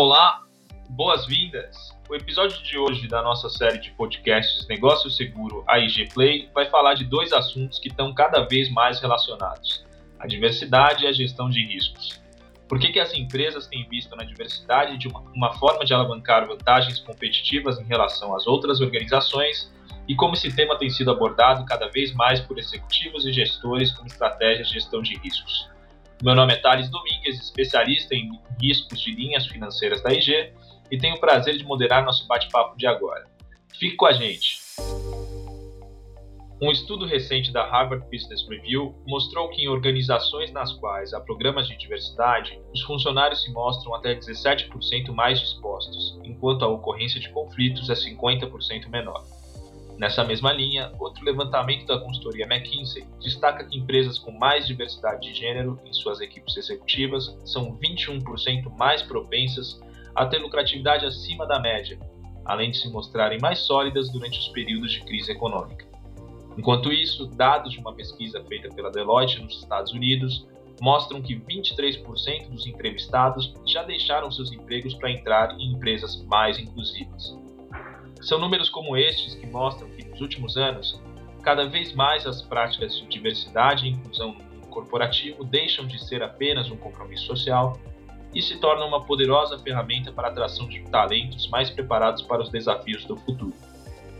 Olá, boas-vindas. O episódio de hoje da nossa série de podcasts Negócio Seguro AIG Play vai falar de dois assuntos que estão cada vez mais relacionados: a diversidade e a gestão de riscos. Por que, que as empresas têm visto na diversidade de uma, uma forma de alavancar vantagens competitivas em relação às outras organizações e como esse tema tem sido abordado cada vez mais por executivos e gestores como estratégia de gestão de riscos. Meu nome é Thales Domingues, especialista em riscos de linhas financeiras da IG, e tenho o prazer de moderar nosso bate-papo de agora. Fique com a gente! Um estudo recente da Harvard Business Review mostrou que em organizações nas quais há programas de diversidade, os funcionários se mostram até 17% mais dispostos, enquanto a ocorrência de conflitos é 50% menor. Nessa mesma linha, outro levantamento da consultoria McKinsey destaca que empresas com mais diversidade de gênero em suas equipes executivas são 21% mais propensas a ter lucratividade acima da média, além de se mostrarem mais sólidas durante os períodos de crise econômica. Enquanto isso, dados de uma pesquisa feita pela Deloitte nos Estados Unidos mostram que 23% dos entrevistados já deixaram seus empregos para entrar em empresas mais inclusivas. São números como estes que mostram que, nos últimos anos, cada vez mais as práticas de diversidade e inclusão corporativo deixam de ser apenas um compromisso social e se tornam uma poderosa ferramenta para a atração de talentos mais preparados para os desafios do futuro.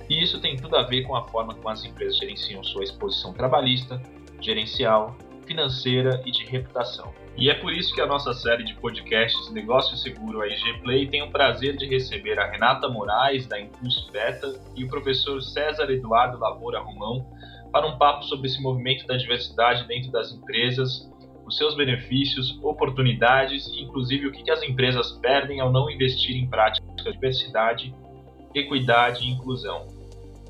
E isso tem tudo a ver com a forma como as empresas gerenciam sua exposição trabalhista, gerencial, financeira e de reputação. E é por isso que a nossa série de podcasts Negócio Seguro AIG Play tem o prazer de receber a Renata Moraes, da Impulso Beta, e o professor César Eduardo Lavoura Romão para um papo sobre esse movimento da diversidade dentro das empresas, os seus benefícios, oportunidades e, inclusive, o que as empresas perdem ao não investir em práticas de diversidade, equidade e inclusão.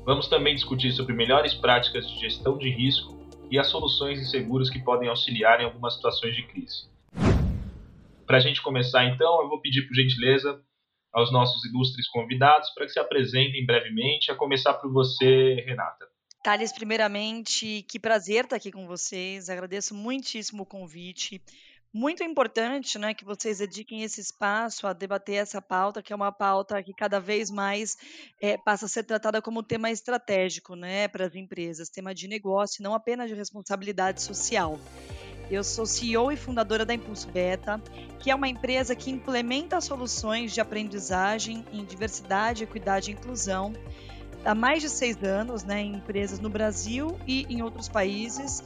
Vamos também discutir sobre melhores práticas de gestão de risco e as soluções e seguros que podem auxiliar em algumas situações de crise. Para a gente começar, então, eu vou pedir por gentileza aos nossos ilustres convidados para que se apresentem brevemente, a começar por você, Renata. Thales, primeiramente, que prazer estar aqui com vocês. Agradeço muitíssimo o convite muito importante, né, que vocês dediquem esse espaço a debater essa pauta, que é uma pauta que cada vez mais é, passa a ser tratada como tema estratégico, né, para as empresas, tema de negócio, não apenas de responsabilidade social. Eu sou CEO e fundadora da Impulso Beta, que é uma empresa que implementa soluções de aprendizagem em diversidade, equidade e inclusão há mais de seis anos, né, em empresas no Brasil e em outros países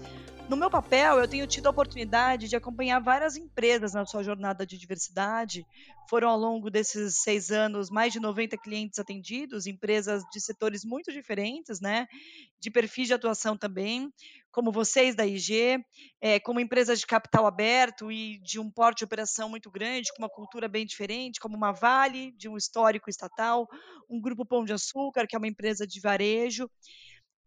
no meu papel, eu tenho tido a oportunidade de acompanhar várias empresas na sua jornada de diversidade. Foram, ao longo desses seis anos, mais de 90 clientes atendidos, empresas de setores muito diferentes, né? De perfis de atuação também, como vocês da IG, é, como empresas de capital aberto e de um porte de operação muito grande, com uma cultura bem diferente, como uma Vale, de um histórico estatal, um Grupo Pão de Açúcar, que é uma empresa de varejo.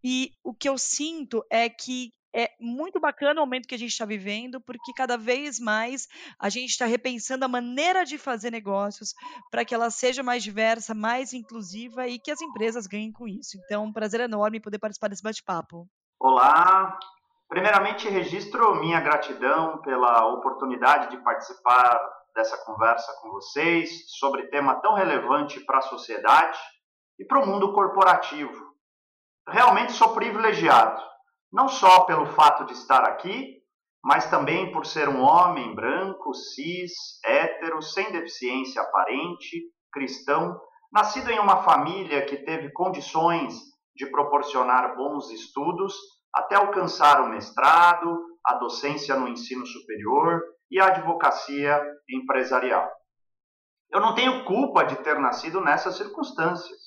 E o que eu sinto é que é muito bacana o momento que a gente está vivendo, porque cada vez mais a gente está repensando a maneira de fazer negócios para que ela seja mais diversa, mais inclusiva e que as empresas ganhem com isso. Então, um prazer enorme poder participar desse bate-papo. Olá, primeiramente registro minha gratidão pela oportunidade de participar dessa conversa com vocês sobre tema tão relevante para a sociedade e para o mundo corporativo. Realmente sou privilegiado não só pelo fato de estar aqui, mas também por ser um homem branco, cis, hétero, sem deficiência aparente, cristão, nascido em uma família que teve condições de proporcionar bons estudos até alcançar o mestrado, a docência no ensino superior e a advocacia empresarial. Eu não tenho culpa de ter nascido nessas circunstâncias.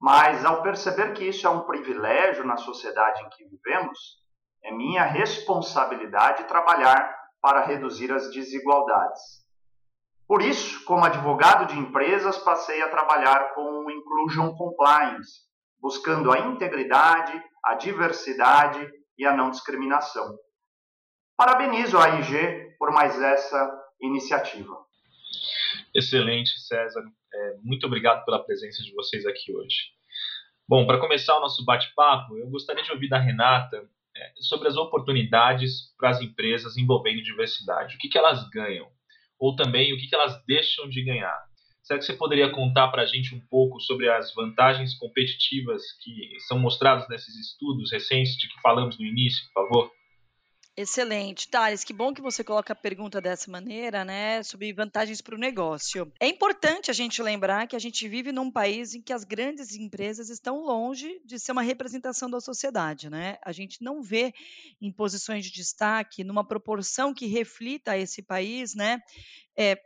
Mas ao perceber que isso é um privilégio na sociedade em que vivemos, é minha responsabilidade trabalhar para reduzir as desigualdades. Por isso, como advogado de empresas, passei a trabalhar com o Inclusion Compliance, buscando a integridade, a diversidade e a não discriminação. Parabenizo a IG por mais essa iniciativa. Excelente, César. É, muito obrigado pela presença de vocês aqui hoje. Bom, para começar o nosso bate-papo, eu gostaria de ouvir da Renata é, sobre as oportunidades para as empresas envolvendo diversidade. O que, que elas ganham? Ou também o que, que elas deixam de ganhar? Será que você poderia contar para a gente um pouco sobre as vantagens competitivas que são mostradas nesses estudos recentes de que falamos no início, por favor? Excelente. Thales, que bom que você coloca a pergunta dessa maneira, né, sobre vantagens para o negócio. É importante a gente lembrar que a gente vive num país em que as grandes empresas estão longe de ser uma representação da sociedade, né? A gente não vê em posições de destaque, numa proporção que reflita esse país, né, é,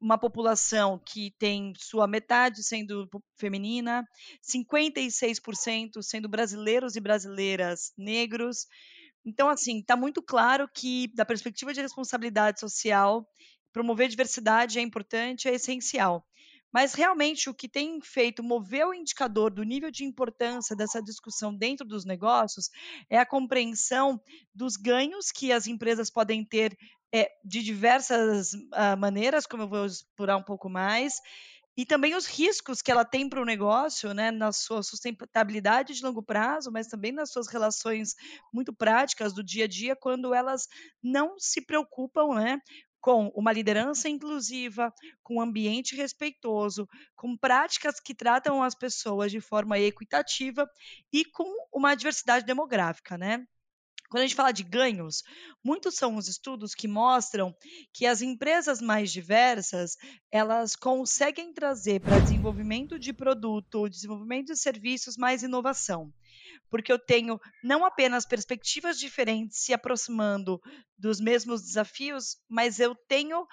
uma população que tem sua metade sendo feminina, 56% sendo brasileiros e brasileiras negros, então, assim, está muito claro que, da perspectiva de responsabilidade social, promover diversidade é importante, é essencial. Mas realmente o que tem feito mover o indicador do nível de importância dessa discussão dentro dos negócios é a compreensão dos ganhos que as empresas podem ter é, de diversas uh, maneiras, como eu vou explorar um pouco mais, e também os riscos que ela tem para o negócio, né, na sua sustentabilidade de longo prazo, mas também nas suas relações muito práticas do dia a dia, quando elas não se preocupam, né, com uma liderança inclusiva, com um ambiente respeitoso, com práticas que tratam as pessoas de forma equitativa e com uma diversidade demográfica, né? Quando a gente fala de ganhos, muitos são os estudos que mostram que as empresas mais diversas, elas conseguem trazer para desenvolvimento de produto, desenvolvimento de serviços, mais inovação. Porque eu tenho não apenas perspectivas diferentes se aproximando dos mesmos desafios, mas eu tenho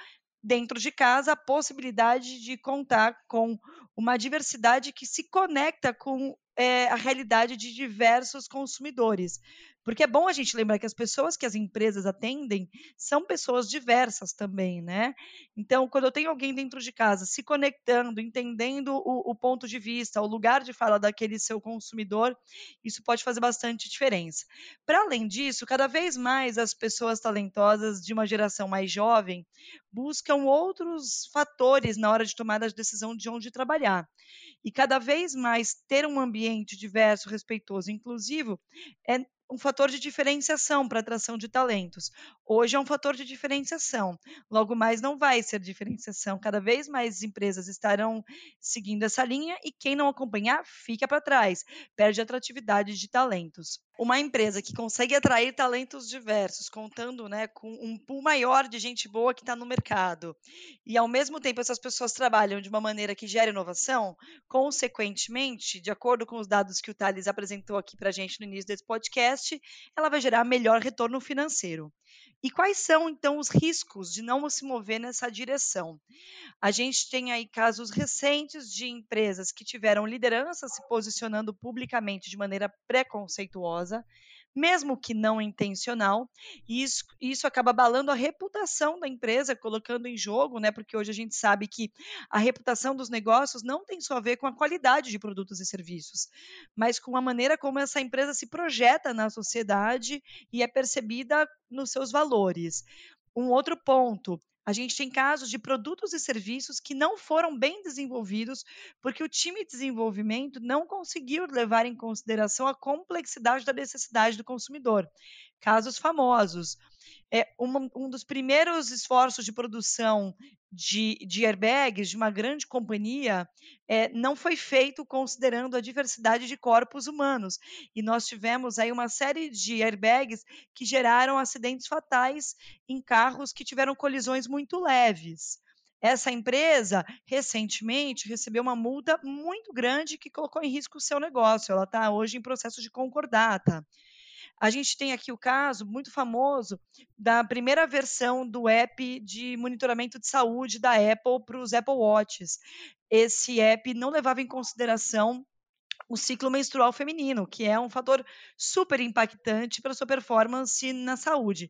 dentro de casa a possibilidade de contar com uma diversidade que se conecta com é, a realidade de diversos consumidores. Porque é bom a gente lembrar que as pessoas que as empresas atendem são pessoas diversas também, né? Então, quando eu tenho alguém dentro de casa se conectando, entendendo o, o ponto de vista, o lugar de fala daquele seu consumidor, isso pode fazer bastante diferença. Para além disso, cada vez mais as pessoas talentosas de uma geração mais jovem buscam outros fatores na hora de tomar a decisão de onde trabalhar. E cada vez mais ter um ambiente diverso, respeitoso, inclusivo, é um fator de diferenciação para atração de talentos. Hoje é um fator de diferenciação. Logo mais não vai ser diferenciação. Cada vez mais empresas estarão seguindo essa linha e quem não acompanhar fica para trás, perde atratividade de talentos. Uma empresa que consegue atrair talentos diversos, contando né, com um pool maior de gente boa que está no mercado, e ao mesmo tempo essas pessoas trabalham de uma maneira que gera inovação, consequentemente, de acordo com os dados que o Thales apresentou aqui para a gente no início desse podcast, ela vai gerar melhor retorno financeiro. E quais são, então, os riscos de não se mover nessa direção? A gente tem aí casos recentes de empresas que tiveram liderança se posicionando publicamente de maneira preconceituosa, mesmo que não intencional, e isso, isso acaba abalando a reputação da empresa, colocando em jogo, né? Porque hoje a gente sabe que a reputação dos negócios não tem só a ver com a qualidade de produtos e serviços, mas com a maneira como essa empresa se projeta na sociedade e é percebida nos seus valores. Um outro ponto, a gente tem casos de produtos e serviços que não foram bem desenvolvidos porque o time de desenvolvimento não conseguiu levar em consideração a complexidade da necessidade do consumidor. Casos famosos. É, um, um dos primeiros esforços de produção de, de airbags de uma grande companhia é, não foi feito considerando a diversidade de corpos humanos. E nós tivemos aí uma série de airbags que geraram acidentes fatais em carros que tiveram colisões muito leves. Essa empresa, recentemente, recebeu uma multa muito grande que colocou em risco o seu negócio. Ela está hoje em processo de concordata. A gente tem aqui o caso muito famoso da primeira versão do app de monitoramento de saúde da Apple para os Apple Watches. Esse app não levava em consideração o ciclo menstrual feminino, que é um fator super impactante para a sua performance na saúde.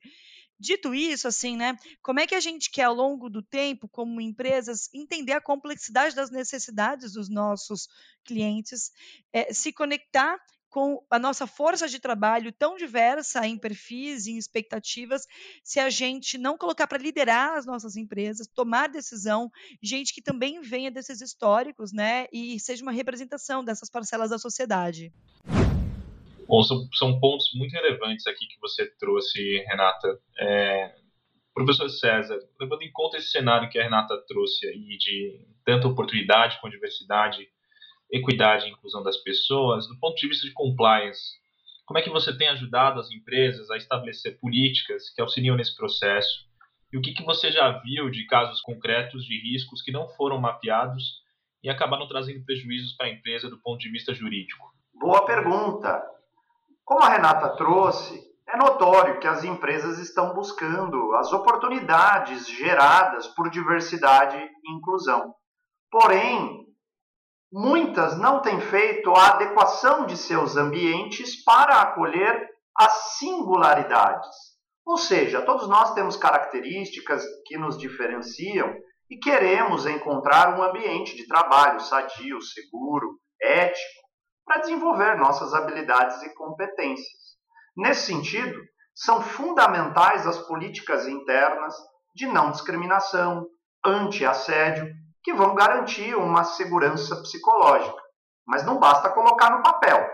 Dito isso, assim, né? Como é que a gente quer, ao longo do tempo, como empresas, entender a complexidade das necessidades dos nossos clientes, é, se conectar com a nossa força de trabalho tão diversa em perfis e em expectativas, se a gente não colocar para liderar as nossas empresas, tomar decisão, gente que também venha desses históricos, né, e seja uma representação dessas parcelas da sociedade. Bom, são, são pontos muito relevantes aqui que você trouxe, Renata. É, Professor César, levando em conta esse cenário que a Renata trouxe aí de tanta oportunidade com diversidade, equidade e inclusão das pessoas, do ponto de vista de compliance, como é que você tem ajudado as empresas a estabelecer políticas que auxiliam nesse processo? E o que, que você já viu de casos concretos de riscos que não foram mapeados e acabaram trazendo prejuízos para a empresa do ponto de vista jurídico? Boa pergunta. Como a Renata trouxe, é notório que as empresas estão buscando as oportunidades geradas por diversidade e inclusão. Porém, muitas não têm feito a adequação de seus ambientes para acolher as singularidades. Ou seja, todos nós temos características que nos diferenciam e queremos encontrar um ambiente de trabalho sadio, seguro, ético, para desenvolver nossas habilidades e competências. Nesse sentido, são fundamentais as políticas internas de não discriminação, anti-assédio, que vão garantir uma segurança psicológica. Mas não basta colocar no papel.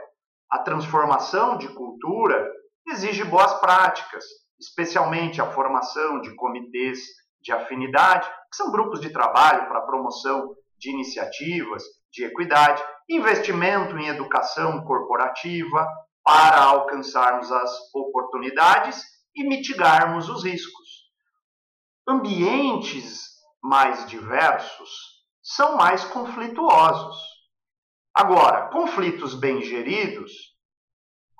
A transformação de cultura exige boas práticas, especialmente a formação de comitês de afinidade, que são grupos de trabalho para promoção de iniciativas de equidade, investimento em educação corporativa, para alcançarmos as oportunidades e mitigarmos os riscos. Ambientes mais diversos são mais conflituosos. Agora, conflitos bem geridos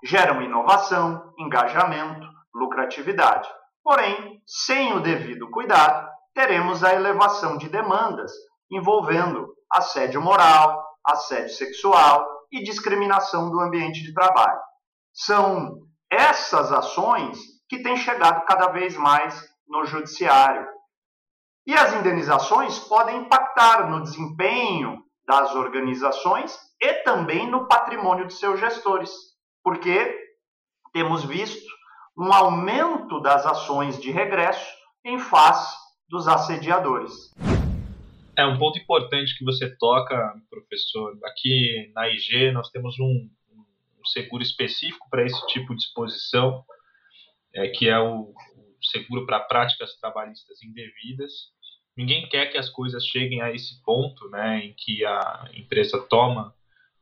geram inovação, engajamento, lucratividade. Porém, sem o devido cuidado, teremos a elevação de demandas envolvendo assédio moral, assédio sexual e discriminação do ambiente de trabalho. São essas ações que têm chegado cada vez mais no judiciário. E as indenizações podem impactar no desempenho das organizações e também no patrimônio de seus gestores, porque temos visto um aumento das ações de regresso em face dos assediadores. É um ponto importante que você toca, professor. Aqui na IG nós temos um, seguro específico para esse tipo de exposição, é, que é o, o seguro para práticas trabalhistas indevidas. Ninguém quer que as coisas cheguem a esse ponto, né, em que a empresa toma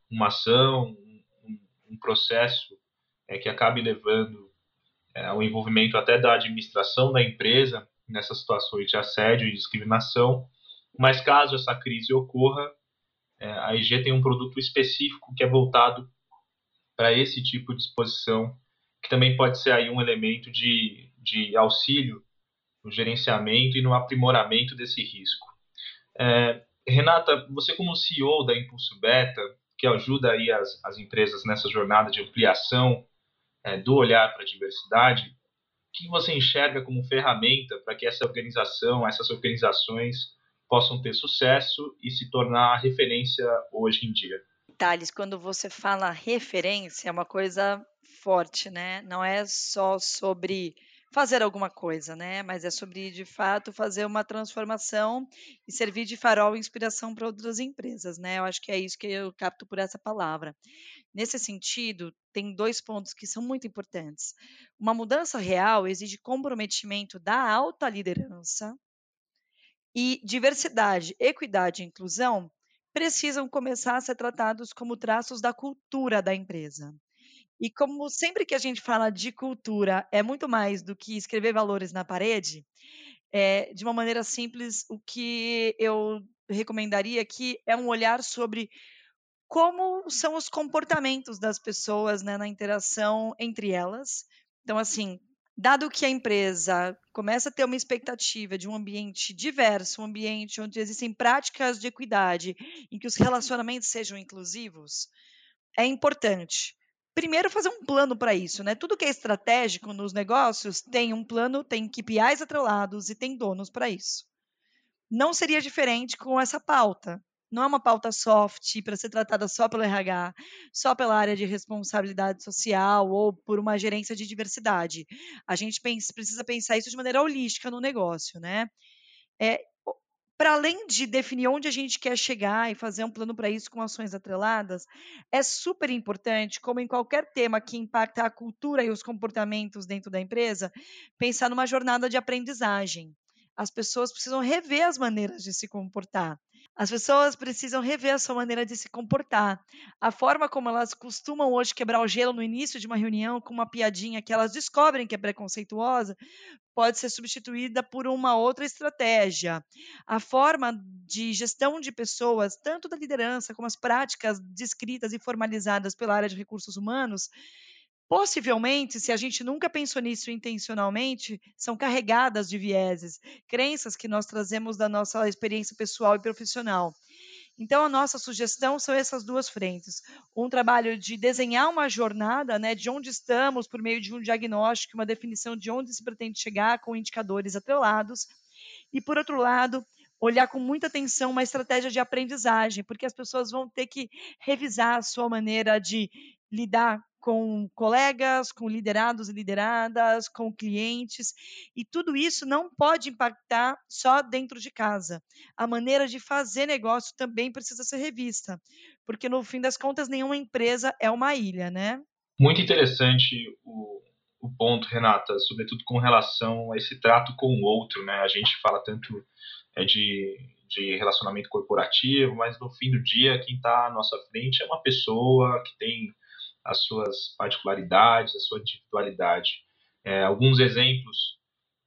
uma ação, um, um processo é, que acabe levando é, ao envolvimento até da administração da empresa nessas situações de assédio e discriminação. Mas caso essa crise ocorra, é, a IG tem um produto específico que é voltado para esse tipo de exposição, que também pode ser aí um elemento de, de auxílio no gerenciamento e no aprimoramento desse risco. É, Renata, você como CEO da Impulso Beta, que ajuda aí as, as empresas nessa jornada de ampliação é, do olhar para a diversidade, o que você enxerga como ferramenta para que essa organização, essas organizações possam ter sucesso e se tornar referência hoje em dia? Thales, quando você fala referência, é uma coisa forte, né? Não é só sobre fazer alguma coisa, né? Mas é sobre, de fato, fazer uma transformação e servir de farol e inspiração para outras empresas, né? Eu acho que é isso que eu capto por essa palavra. Nesse sentido, tem dois pontos que são muito importantes. Uma mudança real exige comprometimento da alta liderança e diversidade, equidade e inclusão precisam começar a ser tratados como traços da cultura da empresa. E como sempre que a gente fala de cultura é muito mais do que escrever valores na parede, é, de uma maneira simples, o que eu recomendaria aqui é um olhar sobre como são os comportamentos das pessoas né, na interação entre elas. Então, assim, Dado que a empresa começa a ter uma expectativa de um ambiente diverso, um ambiente onde existem práticas de equidade, em que os relacionamentos sejam inclusivos, é importante. Primeiro, fazer um plano para isso, né? Tudo que é estratégico nos negócios tem um plano, tem KPIs atrelados e tem donos para isso. Não seria diferente com essa pauta não é uma pauta soft para ser tratada só pelo RH, só pela área de responsabilidade social ou por uma gerência de diversidade. A gente pensa, precisa pensar isso de maneira holística no negócio, né? É, para além de definir onde a gente quer chegar e fazer um plano para isso com ações atreladas, é super importante, como em qualquer tema que impacta a cultura e os comportamentos dentro da empresa, pensar numa jornada de aprendizagem. As pessoas precisam rever as maneiras de se comportar. As pessoas precisam rever a sua maneira de se comportar. A forma como elas costumam hoje quebrar o gelo no início de uma reunião com uma piadinha que elas descobrem que é preconceituosa, pode ser substituída por uma outra estratégia. A forma de gestão de pessoas, tanto da liderança como as práticas descritas e formalizadas pela área de recursos humanos, Possivelmente, se a gente nunca pensou nisso intencionalmente, são carregadas de vieses, crenças que nós trazemos da nossa experiência pessoal e profissional. Então, a nossa sugestão são essas duas frentes. Um trabalho de desenhar uma jornada, né, de onde estamos, por meio de um diagnóstico, uma definição de onde se pretende chegar, com indicadores atrelados. E, por outro lado, olhar com muita atenção uma estratégia de aprendizagem, porque as pessoas vão ter que revisar a sua maneira de lidar com colegas, com liderados e lideradas, com clientes, e tudo isso não pode impactar só dentro de casa. A maneira de fazer negócio também precisa ser revista, porque no fim das contas nenhuma empresa é uma ilha, né? Muito interessante o, o ponto, Renata, sobretudo com relação a esse trato com o outro, né? A gente fala tanto é, de, de relacionamento corporativo, mas no fim do dia quem está à nossa frente é uma pessoa que tem as suas particularidades, a sua individualidade. É, alguns exemplos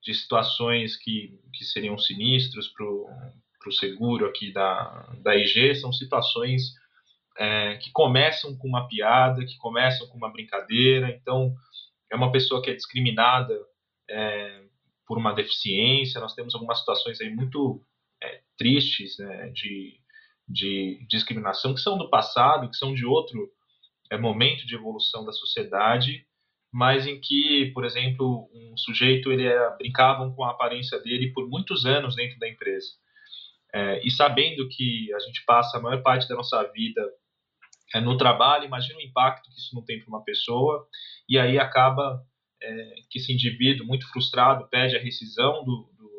de situações que, que seriam sinistros para o seguro aqui da, da IG são situações é, que começam com uma piada, que começam com uma brincadeira. Então, é uma pessoa que é discriminada é, por uma deficiência. Nós temos algumas situações aí muito é, tristes né, de, de discriminação que são do passado, que são de outro é, momento de evolução da sociedade, mas em que, por exemplo, um sujeito ele era, brincavam com a aparência dele por muitos anos dentro da empresa. É, e sabendo que a gente passa a maior parte da nossa vida é, no trabalho, imagina o impacto que isso não tem para uma pessoa, e aí acaba é, que esse indivíduo, muito frustrado, pede a rescisão do, do,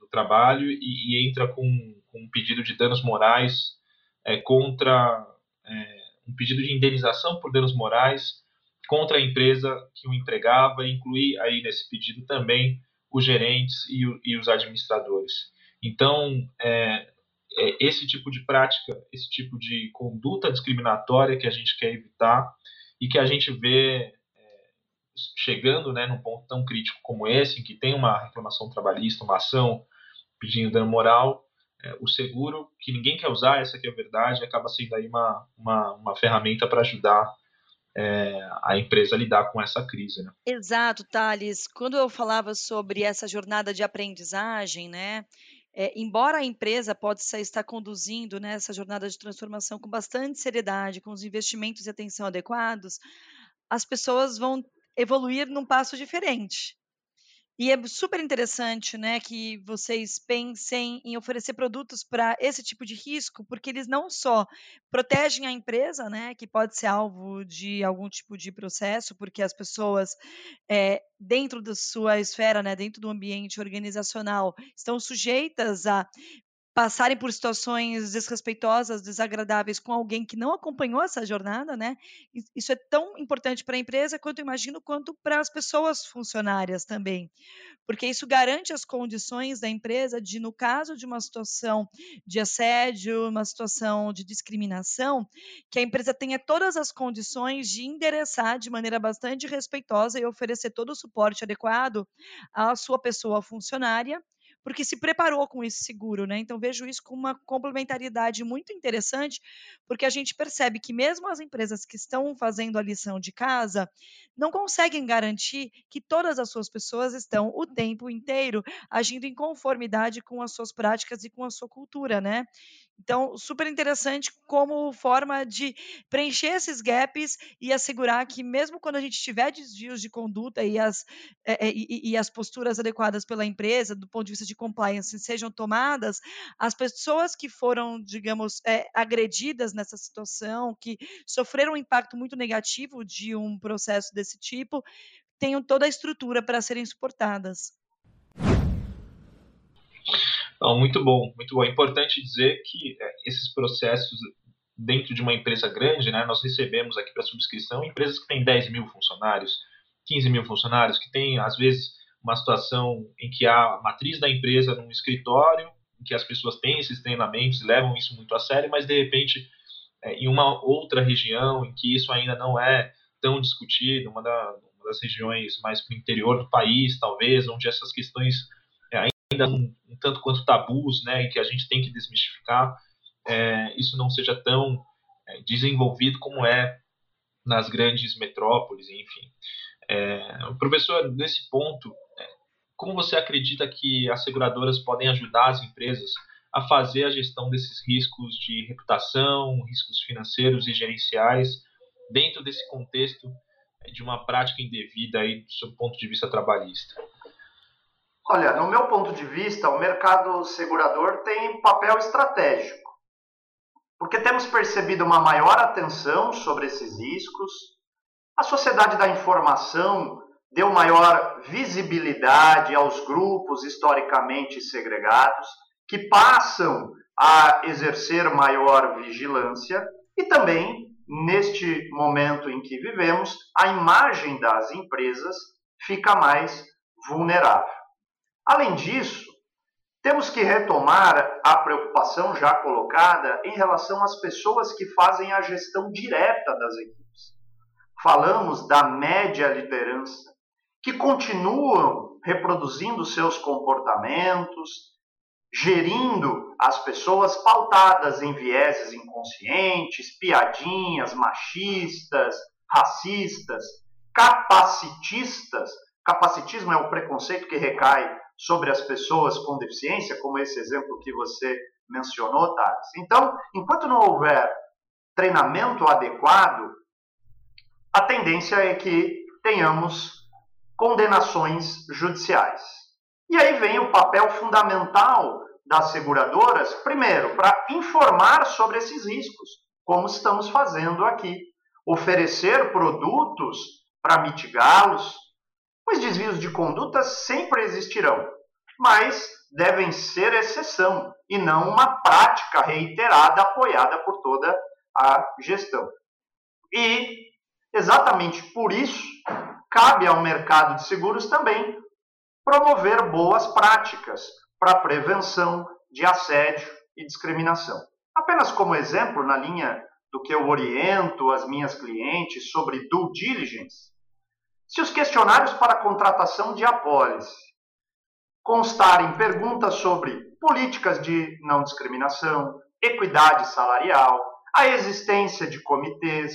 do trabalho e, e, entra com, com, um pedido de danos morais é, contra é, um pedido de indenização por danos morais contra a empresa que o empregava, e incluir aí nesse pedido também os gerentes e, o, e os administradores. Então, é, é esse tipo de prática, esse tipo de conduta discriminatória que a gente quer evitar e que a gente vê é, chegando né, num ponto tão crítico como esse, em que tem uma reclamação trabalhista, uma ação pedindo dano moral, é, o seguro, que ninguém quer usar, essa que é a verdade, acaba sendo aí uma, uma, uma ferramenta para ajudar é, a empresa lidar com essa crise. Né? Exato, Thales. Quando eu falava sobre essa jornada de aprendizagem, né, é, embora a empresa possa estar conduzindo né, essa jornada de transformação com bastante seriedade, com os investimentos e atenção adequados, as pessoas vão evoluir num passo diferente. E é super interessante, né, que vocês pensem em oferecer produtos para esse tipo de risco, porque eles não só protegem a empresa, né, que pode ser alvo de algum tipo de processo, porque as pessoas é, dentro da sua esfera, né, dentro do ambiente organizacional, estão sujeitas a passarem por situações desrespeitosas, desagradáveis com alguém que não acompanhou essa jornada, né? Isso é tão importante para a empresa quanto imagino quanto para as pessoas funcionárias também, porque isso garante as condições da empresa de, no caso de uma situação de assédio, uma situação de discriminação, que a empresa tenha todas as condições de endereçar de maneira bastante respeitosa e oferecer todo o suporte adequado à sua pessoa funcionária porque se preparou com esse seguro, né? Então vejo isso como uma complementariedade muito interessante, porque a gente percebe que mesmo as empresas que estão fazendo a lição de casa não conseguem garantir que todas as suas pessoas estão o tempo inteiro agindo em conformidade com as suas práticas e com a sua cultura, né? Então, super interessante como forma de preencher esses gaps e assegurar que, mesmo quando a gente tiver desvios de conduta e as, é, e, e as posturas adequadas pela empresa, do ponto de vista de compliance, sejam tomadas, as pessoas que foram, digamos, é, agredidas nessa situação, que sofreram um impacto muito negativo de um processo desse tipo, tenham toda a estrutura para serem suportadas. Não, muito bom, muito bom. É importante dizer que é, esses processos dentro de uma empresa grande, né, nós recebemos aqui para subscrição empresas que têm 10 mil funcionários, 15 mil funcionários, que têm, às vezes, uma situação em que a matriz da empresa num escritório, em que as pessoas têm esses treinamentos, levam isso muito a sério, mas, de repente, é, em uma outra região em que isso ainda não é tão discutido, uma, da, uma das regiões mais para o interior do país, talvez, onde essas questões ainda um, um, tanto quanto tabus, né, e que a gente tem que desmistificar, é, isso não seja tão é, desenvolvido como é nas grandes metrópoles, enfim. É, professor, nesse ponto, é, como você acredita que as seguradoras podem ajudar as empresas a fazer a gestão desses riscos de reputação, riscos financeiros e gerenciais, dentro desse contexto é, de uma prática indevida aí do seu ponto de vista trabalhista? Olha, no meu ponto de vista, o mercado segurador tem papel estratégico porque temos percebido uma maior atenção sobre esses riscos, a sociedade da informação deu maior visibilidade aos grupos historicamente segregados, que passam a exercer maior vigilância, e também, neste momento em que vivemos, a imagem das empresas fica mais vulnerável. Além disso, temos que retomar a preocupação já colocada em relação às pessoas que fazem a gestão direta das equipes. Falamos da média liderança, que continuam reproduzindo seus comportamentos, gerindo as pessoas pautadas em vieses inconscientes, piadinhas machistas, racistas, capacitistas. Capacitismo é o preconceito que recai sobre as pessoas com deficiência, como esse exemplo que você mencionou, Thales. Então, enquanto não houver treinamento adequado, a tendência é que tenhamos condenações judiciais. E aí vem o papel fundamental das seguradoras, primeiro, para informar sobre esses riscos, como estamos fazendo aqui. Oferecer produtos para mitigá-los, os desvios de conduta sempre existirão, mas devem ser exceção e não uma prática reiterada apoiada por toda a gestão. E exatamente por isso cabe ao mercado de seguros também promover boas práticas para prevenção de assédio e discriminação. Apenas como exemplo, na linha do que eu oriento as minhas clientes sobre due diligence, se os questionários para a contratação de apólice constarem perguntas sobre políticas de não discriminação, equidade salarial, a existência de comitês,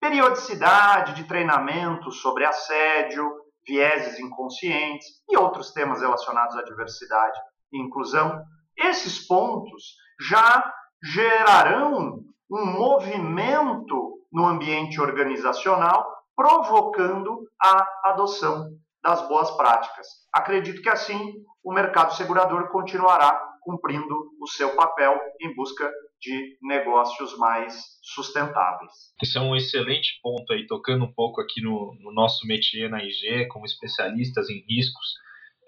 periodicidade de treinamento sobre assédio, vieses inconscientes e outros temas relacionados à diversidade e inclusão, esses pontos já gerarão um movimento no ambiente organizacional provocando a adoção das boas práticas. Acredito que assim o mercado segurador continuará cumprindo o seu papel em busca de negócios mais sustentáveis. Esse é um excelente ponto aí, tocando um pouco aqui no, no nosso métier na IG, como especialistas em riscos.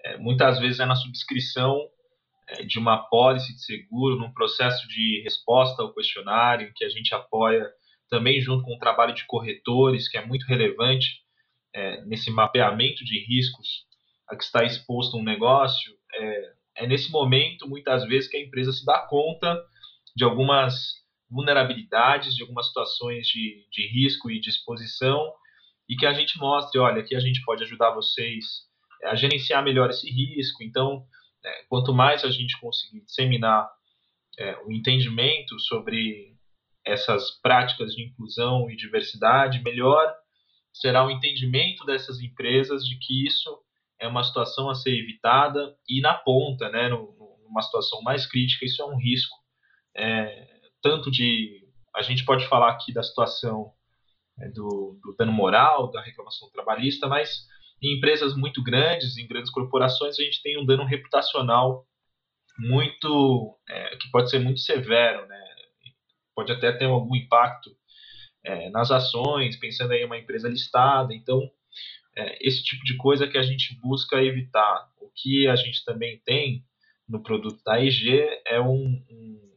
É, muitas vezes é na subscrição é, de uma pólice de seguro, num processo de resposta ao questionário, que a gente apoia também junto com o trabalho de corretores, que é muito relevante é, nesse mapeamento de riscos a que está exposto um negócio, é, é nesse momento, muitas vezes, que a empresa se dá conta de algumas vulnerabilidades, de algumas situações de, de risco e de exposição, e que a gente mostre, olha, aqui a gente pode ajudar vocês a gerenciar melhor esse risco. Então, é, quanto mais a gente conseguir disseminar é, o entendimento sobre essas práticas de inclusão e diversidade, melhor será o entendimento dessas empresas de que isso é uma situação a ser evitada e na ponta, né, numa situação mais crítica, isso é um risco. É, tanto de. A gente pode falar aqui da situação é, do, do dano moral, da reclamação trabalhista, mas em empresas muito grandes, em grandes corporações, a gente tem um dano reputacional muito. É, que pode ser muito severo, né? Pode até ter algum impacto é, nas ações, pensando em uma empresa listada. Então, é, esse tipo de coisa que a gente busca evitar. O que a gente também tem no produto da IG é um, um,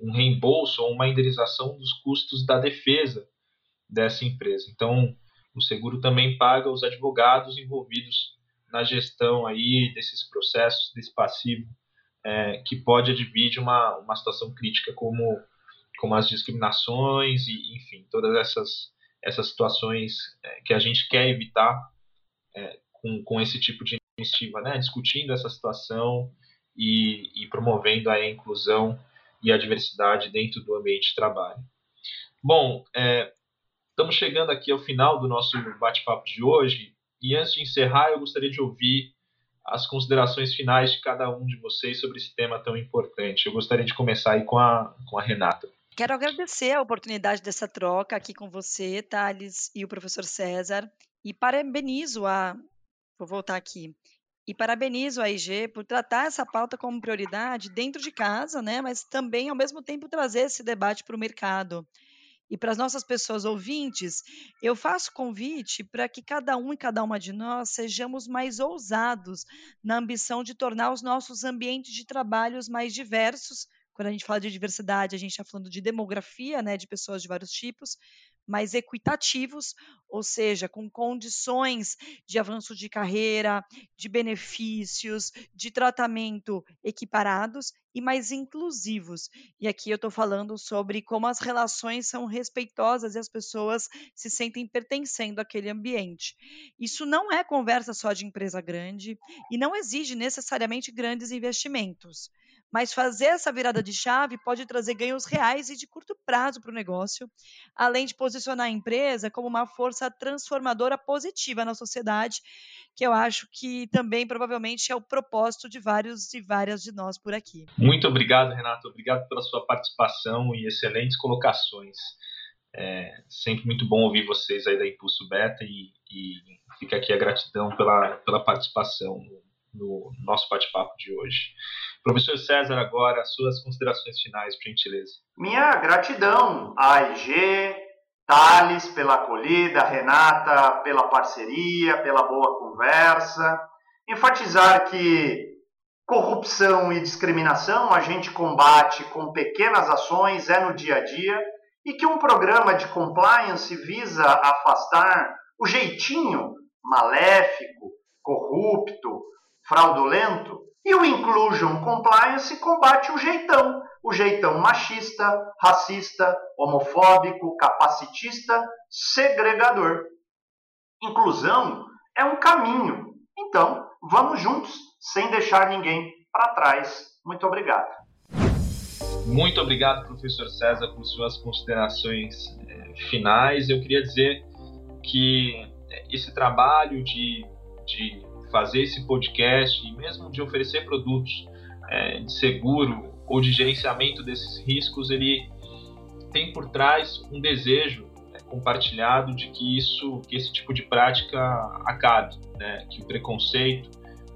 um reembolso ou uma indenização dos custos da defesa dessa empresa. Então, o seguro também paga os advogados envolvidos na gestão aí desses processos, desse passivo, é, que pode advir de uma, uma situação crítica como, como as discriminações e, enfim, todas essas, essas situações é, que a gente quer evitar é, com, com esse tipo de iniciativa, né? discutindo essa situação e, e promovendo a inclusão e a diversidade dentro do ambiente de trabalho. Bom, é, estamos chegando aqui ao final do nosso bate-papo de hoje e antes de encerrar, eu gostaria de ouvir as considerações finais de cada um de vocês sobre esse tema tão importante. Eu gostaria de começar aí com a, com a Renata. Quero agradecer a oportunidade dessa troca aqui com você, Thales, e o professor César, e parabenizo a. Vou voltar aqui. E parabenizo a IG por tratar essa pauta como prioridade dentro de casa, né? Mas também, ao mesmo tempo, trazer esse debate para o mercado. E para as nossas pessoas ouvintes, eu faço convite para que cada um e cada uma de nós sejamos mais ousados na ambição de tornar os nossos ambientes de trabalho mais diversos. Quando a gente fala de diversidade, a gente está falando de demografia, né, de pessoas de vários tipos, mais equitativos, ou seja, com condições de avanço de carreira, de benefícios, de tratamento equiparados e mais inclusivos. E aqui eu estou falando sobre como as relações são respeitosas e as pessoas se sentem pertencendo àquele ambiente. Isso não é conversa só de empresa grande e não exige necessariamente grandes investimentos mas fazer essa virada de chave pode trazer ganhos reais e de curto prazo para o negócio, além de posicionar a empresa como uma força transformadora positiva na sociedade, que eu acho que também provavelmente é o propósito de vários e várias de nós por aqui. Muito obrigado, Renato. Obrigado pela sua participação e excelentes colocações. É sempre muito bom ouvir vocês aí da Impulso Beta e, e fica aqui a gratidão pela, pela participação no nosso bate-papo de hoje. Professor César, agora, suas considerações finais, por gentileza. Minha gratidão a AIG, Thales pela acolhida, Renata pela parceria, pela boa conversa. Enfatizar que corrupção e discriminação a gente combate com pequenas ações, é no dia a dia, e que um programa de compliance visa afastar o jeitinho maléfico, corrupto, fraudulento, e o Inclusion Compliance combate o jeitão, o jeitão machista, racista, homofóbico, capacitista, segregador. Inclusão é um caminho. Então, vamos juntos, sem deixar ninguém para trás. Muito obrigado. Muito obrigado, professor César, por suas considerações eh, finais. Eu queria dizer que eh, esse trabalho de, de fazer esse podcast e mesmo de oferecer produtos é, de seguro ou de gerenciamento desses riscos, ele tem por trás um desejo né, compartilhado de que isso, que esse tipo de prática acabe, né, que o preconceito,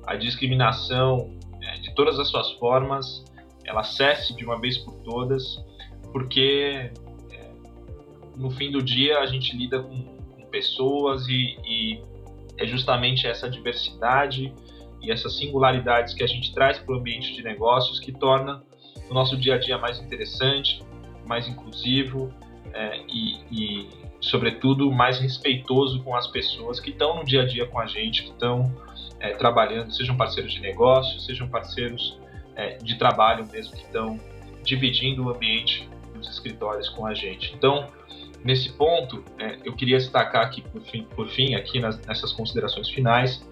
a discriminação, né, de todas as suas formas, ela cesse de uma vez por todas, porque é, no fim do dia a gente lida com, com pessoas e, e é justamente essa diversidade e essas singularidades que a gente traz para o ambiente de negócios que torna o nosso dia a dia mais interessante, mais inclusivo é, e, e, sobretudo, mais respeitoso com as pessoas que estão no dia a dia com a gente, que estão é, trabalhando, sejam parceiros de negócio, sejam parceiros é, de trabalho mesmo, que estão dividindo o ambiente dos escritórios com a gente. Então, Nesse ponto, é, eu queria destacar aqui, por fim, por fim aqui nas, nessas considerações finais,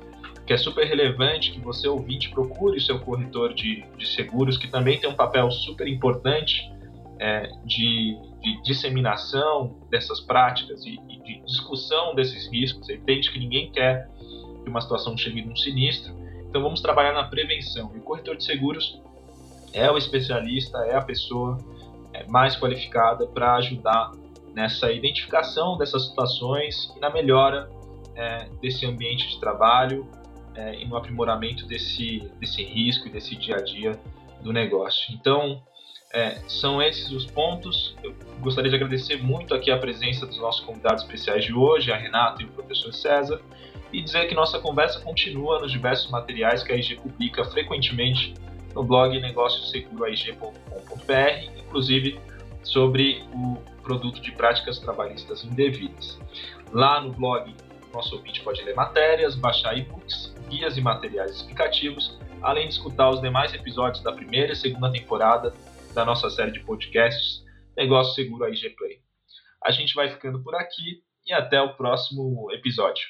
que é super relevante que você, ouvinte, procure o seu corretor de, de seguros, que também tem um papel super importante é, de, de, disseminação dessas práticas e, e, de discussão desses riscos. É evidente que ninguém quer que uma situação chegue num sinistro, então vamos trabalhar na prevenção. E o corretor de seguros é o especialista, é a pessoa é, mais qualificada para ajudar nessa identificação dessas situações e na melhora é, desse ambiente de trabalho é, e no aprimoramento desse, desse risco e desse dia a dia do negócio. Então, é, são esses os pontos. Eu gostaria de agradecer muito aqui a presença dos nossos convidados especiais de hoje, a Renata e o professor César, e dizer que nossa conversa continua nos diversos materiais que a IG publica frequentemente no blog negócioseguroaig.com.br, inclusive sobre o produto de práticas trabalhistas indevidas. Lá no blog, nosso ouvinte pode ler matérias, baixar e-books, guias e materiais explicativos, além de escutar os demais episódios da primeira e segunda temporada da nossa série de podcasts Negócio Seguro AIG Play. A gente vai ficando por aqui e até o próximo episódio.